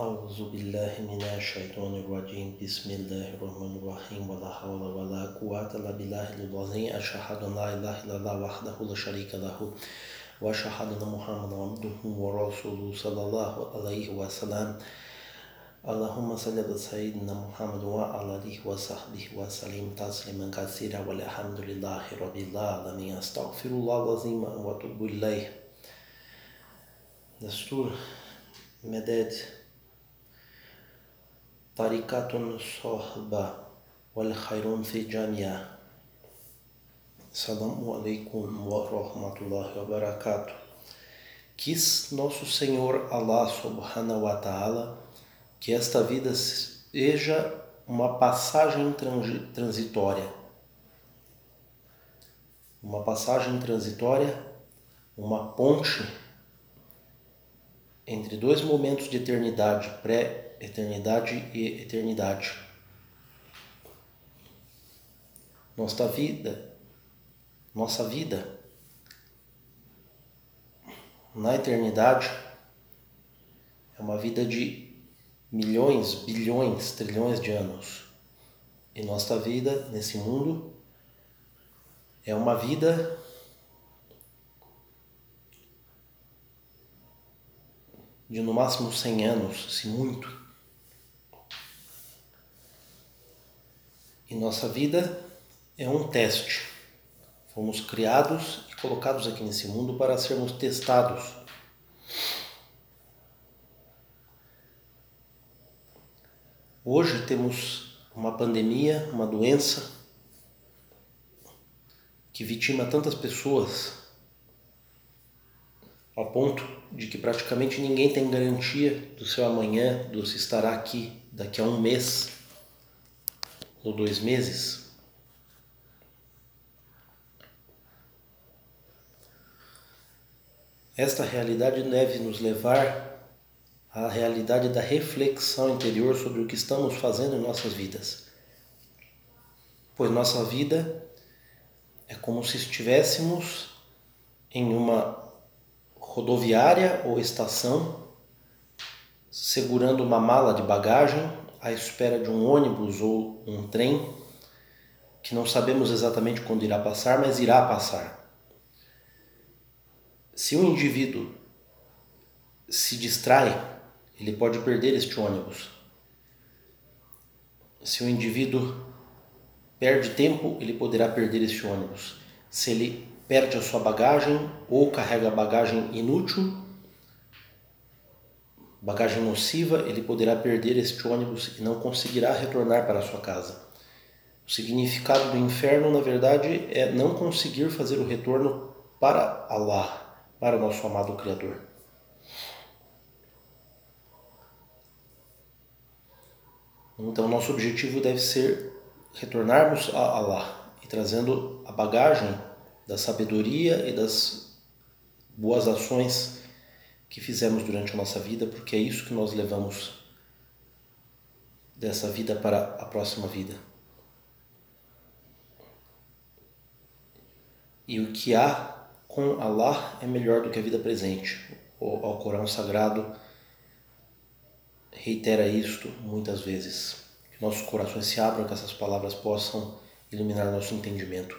أعوذ بالله من الشيطان الرجيم. بسم الله الرحمن الرحيم. ولا حول ولا قوة إلا بالله العظيم. أشهد أن لا إله إلا الله وحده لا شريك له وأشهد أن محمدا عبده ورسوله صلى الله عليه وسلم. اللهم صل على سيدنا محمد وعلى آله وصحبه وسلم تسليما كثيرا. والحمد لله رب العالمين. أستغفر الله العظيم وأتوب إليه. دستور مداد Tarikatun Sohba Wal Khairun Fi Jamia. Assalamu alaikum wa rahmatullahi wa barakatuh. Quis nosso Senhor Allah subhanahu wa ta'ala que esta vida seja uma passagem transitória. Uma passagem transitória uma ponte entre dois momentos de eternidade, pré-eternidade e eternidade. Nossa vida, nossa vida na eternidade é uma vida de milhões, bilhões, trilhões de anos. E nossa vida nesse mundo é uma vida de no máximo 100 anos, se muito. E nossa vida é um teste. Fomos criados e colocados aqui nesse mundo para sermos testados Hoje temos uma pandemia, uma doença que vitima tantas pessoas ao ponto de que praticamente ninguém tem garantia do seu amanhã, do se estará aqui daqui a um mês ou dois meses. Esta realidade deve nos levar a realidade da reflexão interior sobre o que estamos fazendo em nossas vidas. Pois nossa vida é como se estivéssemos em uma rodoviária ou estação, segurando uma mala de bagagem à espera de um ônibus ou um trem que não sabemos exatamente quando irá passar, mas irá passar. Se um indivíduo se distrai ele pode perder este ônibus. Se o indivíduo perde tempo, ele poderá perder este ônibus. Se ele perde a sua bagagem ou carrega bagagem inútil, bagagem nociva, ele poderá perder este ônibus e não conseguirá retornar para a sua casa. O significado do inferno, na verdade, é não conseguir fazer o retorno para Allah, para o nosso amado Criador. Então, nosso objetivo deve ser retornarmos a Allah e trazendo a bagagem da sabedoria e das boas ações que fizemos durante a nossa vida, porque é isso que nós levamos dessa vida para a próxima vida. E o que há com Allah é melhor do que a vida presente. O Alcorão Sagrado reitera isto muitas vezes. Que nossos corações se abram, que essas palavras possam iluminar nosso entendimento.